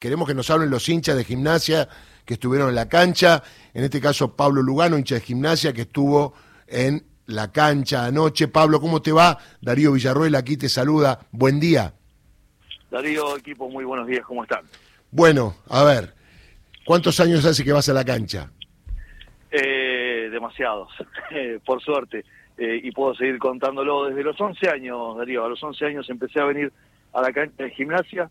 queremos que nos hablen los hinchas de gimnasia que estuvieron en la cancha, en este caso Pablo Lugano, hincha de gimnasia, que estuvo en la cancha anoche. Pablo, ¿cómo te va? Darío Villarroel aquí te saluda. Buen día. Darío, equipo, muy buenos días, ¿cómo están? Bueno, a ver, ¿cuántos años hace que vas a la cancha? Eh, demasiados, por suerte. Eh, y puedo seguir contándolo desde los 11 años, Darío. A los 11 años empecé a venir a la cancha de gimnasia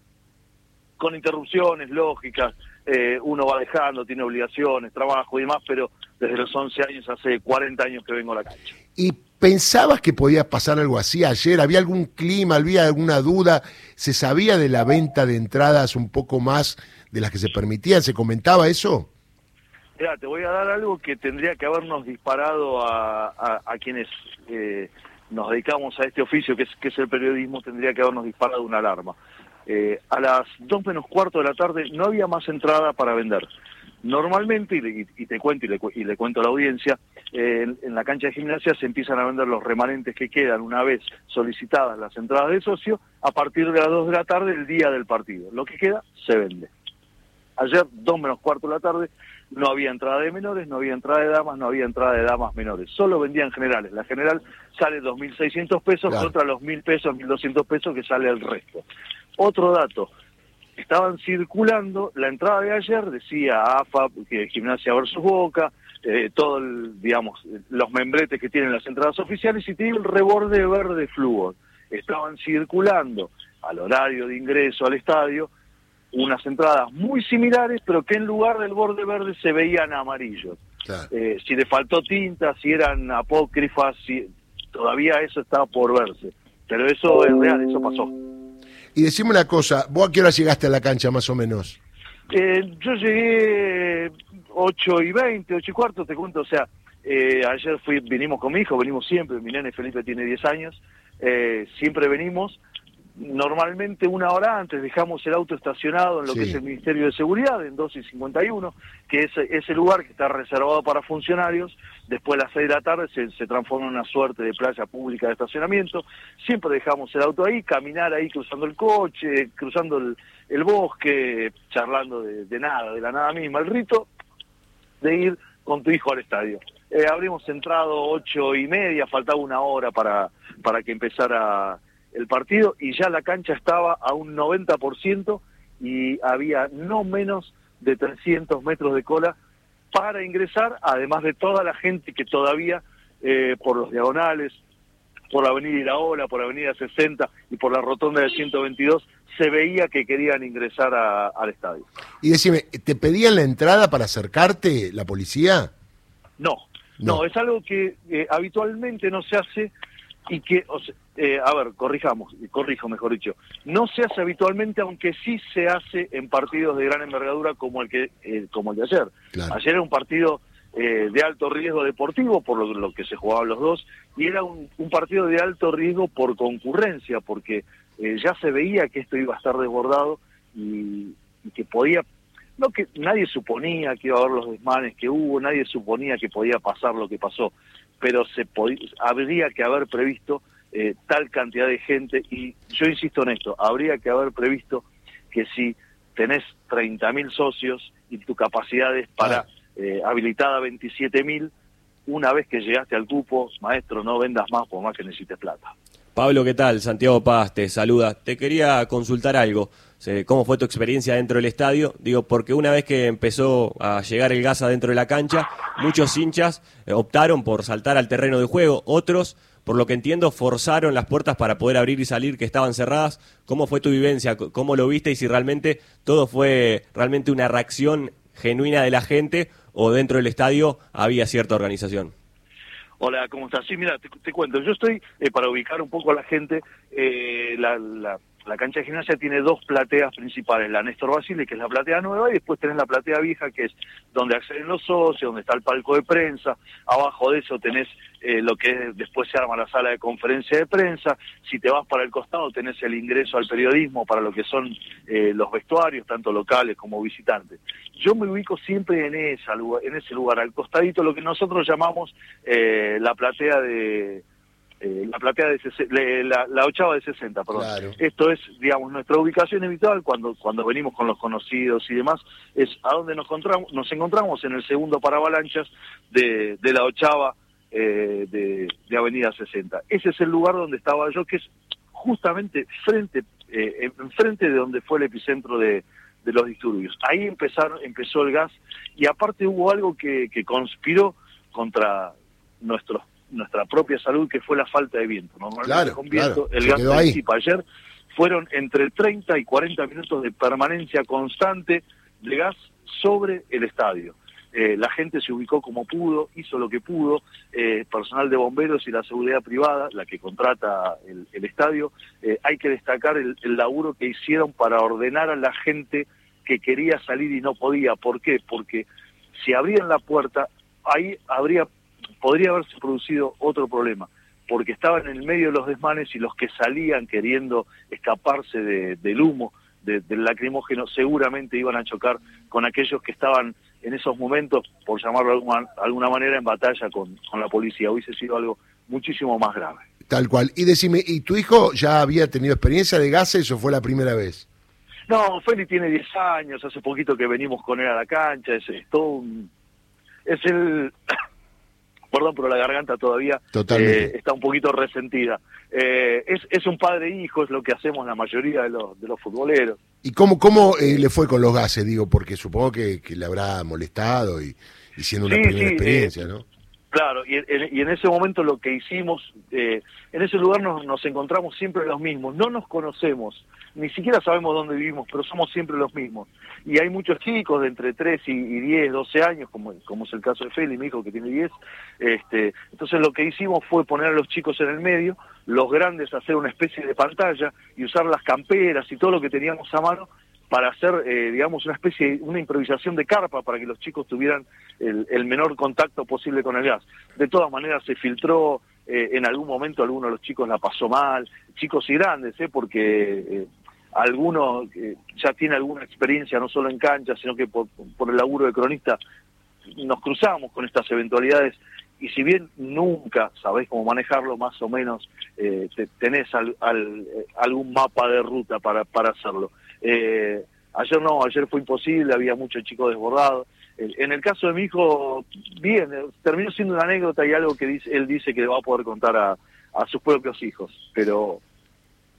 con interrupciones lógicas. Eh, uno va dejando, tiene obligaciones, trabajo y demás, pero desde los 11 años, hace 40 años que vengo a la cancha. ¿Y pensabas que podía pasar algo así ayer? ¿Había algún clima, había alguna duda? ¿Se sabía de la venta de entradas un poco más de las que se permitían? ¿Se comentaba eso? Mira, te voy a dar algo que tendría que habernos disparado a, quienes eh, nos dedicamos a este oficio, que es, que es el periodismo, tendría que habernos disparado una alarma. Eh, a las dos menos cuarto de la tarde no había más entrada para vender. Normalmente, y, te cuento y le, cuento a la audiencia, eh, en, la cancha de gimnasia se empiezan a vender los remanentes que quedan una vez solicitadas las entradas de socio a partir de las 2 de la tarde el día del partido. Lo que queda se vende. Ayer, dos menos cuarto de la tarde, no había entrada de menores, no había entrada de damas, no había entrada de damas menores. Solo vendían generales. La general sale 2.600 pesos contra los 1.000 pesos, 1.200 pesos que sale el resto. Otro dato, estaban circulando, la entrada de ayer decía AFA, Gimnasia versus Boca, eh, todo digamos, los membretes que tienen las entradas oficiales y tiene el reborde verde flúor. Estaban circulando al horario de ingreso al estadio unas entradas muy similares, pero que en lugar del borde verde se veían amarillos. Eh, si le faltó tinta, si eran apócrifas, si todavía eso estaba por verse. Pero eso es real, eso pasó. Y decime una cosa, ¿vos a qué hora llegaste a la cancha más o menos? Eh, yo llegué 8 y 20, 8 y cuarto, te cuento, o sea, eh, ayer fui, vinimos con mi hijo, venimos siempre, mi nene Felipe tiene 10 años, eh, siempre venimos, normalmente una hora antes dejamos el auto estacionado en lo que es el Ministerio de Seguridad, en 12 y 51, que es ese lugar que está reservado para funcionarios, después a las 6 de la tarde se, se, transforma en una suerte de playa pública de estacionamiento, siempre dejamos el auto ahí, caminar ahí cruzando el coche, cruzando el, bosque, charlando de, nada, de la nada misma, el rito de ir con tu hijo al estadio. Eh, habríamos entrado ocho y media, faltaba una hora para, para que empezara el partido y ya la cancha estaba a un 90% y había no menos de 300 metros de cola para ingresar, además de toda la gente que todavía eh, por los diagonales, por la avenida Iraola, por la avenida 60 y por la rotonda de 122, se veía que querían ingresar al estadio. Y decime, ¿te pedían la entrada para acercarte la policía? No, no, es algo que eh, habitualmente no se hace y que, eh, a ver, corrijamos, corrijo mejor dicho, no se hace habitualmente, aunque sí se hace en partidos de gran envergadura como el que eh, como el de ayer. Ayer era un partido eh, de alto riesgo deportivo, por lo, que se jugaban los dos, y era un, partido de alto riesgo por concurrencia, porque ya se veía que esto iba a estar desbordado y, y que podía no que nadie suponía que iba a haber los desmanes que hubo, nadie suponía que podía pasar lo que pasó, pero se habría que haber previsto eh, tal cantidad de gente y yo insisto en esto, habría que haber previsto que si tenés 30.000 socios y tu capacidad es para eh, habilitada 27.000, una vez que llegaste al cupo, maestro, no vendas más por más que necesites plata. Pablo, ¿qué tal? Santiago Paz te saluda. Te quería consultar algo. ¿Cómo fue tu experiencia dentro del estadio? Digo, porque una vez que empezó a llegar el gas adentro de la cancha, muchos hinchas eh, optaron por saltar al terreno de juego, otros, por lo que entiendo, forzaron las puertas para poder abrir y salir que estaban cerradas. ¿Cómo fue tu vivencia? ¿Cómo lo viste? Y si realmente todo fue realmente una reacción genuina de la gente o dentro del estadio había cierta organización. Hola, ¿cómo estás? Sí, mira, te, cuento. Yo estoy, eh, para ubicar un poco a la gente, eh, la, la, la, cancha de gimnasia tiene dos plateas principales. La Néstor Basile, que es la platea nueva, y después tenés la platea vieja, que es donde acceden los socios, donde está el palco de prensa. Abajo de eso tenés eh, lo que después se arma la sala de conferencia de prensa. Si te vas para el costado, tenés el ingreso al periodismo para lo que son los vestuarios, tanto locales como visitantes. Yo me ubico siempre en, esa, en ese lugar, al costadito, lo que nosotros llamamos... Eh, la platea de, eh, la platea de la, la, ochava de 60, perdón. Esto es, digamos, nuestra ubicación habitual cuando cuando venimos con los conocidos y demás, es a donde nos encontramos, nos encontramos en el segundo para avalanchas de, de la ochava eh, de, de, Avenida 60. Ese es el lugar donde estaba yo, que es justamente frente, eh, enfrente de donde fue el epicentro de, de los disturbios. Ahí empezaron, empezó el gas y aparte hubo algo que, que conspiró contra nuestros nuestra propia salud, que fue la falta de viento. Normalmente con viento, el gas participa. Ayer fueron entre 30 y 40 minutos de permanencia constante de gas sobre el estadio. Eh, la gente se ubicó como pudo, hizo lo que pudo, eh, personal de bomberos y la seguridad privada, la que contrata el, estadio, eh, hay que destacar el, el, laburo que hicieron para ordenar a la gente que quería salir y no podía. ¿Por qué? Porque si abrían la puerta, ahí habría podría haberse producido otro problema, porque estaban en el medio de los desmanes y los que salían queriendo escaparse del humo, del lacrimógeno, seguramente iban a chocar con aquellos que estaban en esos momentos, por llamarlo de alguna, alguna manera, en batalla con, con la policía. Hubiese sido algo muchísimo más grave. Tal cual. Y decime, ¿y tu hijo ya había tenido experiencia de gases o fue la primera vez? No, Feli tiene 10 años, hace poquito que venimos con él a la cancha, es, es todo un... Es el, perdón, pero la garganta todavía eh, está un poquito resentida. Eh, es, es un padre e hijo, es lo que hacemos la mayoría de los, de los futboleros. ¿Y cómo, cómo eh, le fue con los gases? Digo, porque supongo que, le habrá molestado y, siendo una primera experiencia, ¿no? Claro, y y en, ese momento lo que hicimos, en ese lugar nos, nos encontramos siempre los mismos, no nos conocemos, ni siquiera sabemos dónde vivimos, pero somos siempre los mismos. Y hay muchos chicos de entre 3 y, 10, 12 años, como, como es el caso de Feli, mi hijo que tiene 10. Este, entonces lo que hicimos fue poner a los chicos en el medio, los grandes hacer una especie de pantalla y usar las camperas y todo lo que teníamos a mano para hacer, eh, digamos, una especie, una improvisación de carpa para que los chicos tuvieran el, el menor contacto posible con el gas. De todas maneras se filtró, eh, en algún momento alguno de los chicos la pasó mal, chicos y grandes, ¿eh? porque eh, algunos ya tiene alguna experiencia no solo en cancha, sino que por, por el laburo de cronista nos cruzamos con estas eventualidades y si bien nunca sabés cómo manejarlo, más o menos eh, tenés al, al, algún mapa de ruta para, para hacerlo. Eh, ayer no, ayer fue imposible, había muchos chicos desbordados. En el caso de mi hijo, bien, terminó siendo una anécdota y algo que dice, él dice que le va a poder contar a, a sus propios hijos, pero,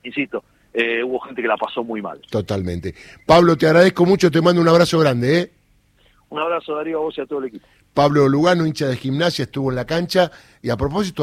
insisto, eh, hubo gente que la pasó muy mal. Totalmente. Pablo, te agradezco mucho, te mando un abrazo grande. ¿eh? Un abrazo, Darío, a vos y a todo el equipo. Pablo Lugano, hincha de gimnasia, estuvo en la cancha y a propósito...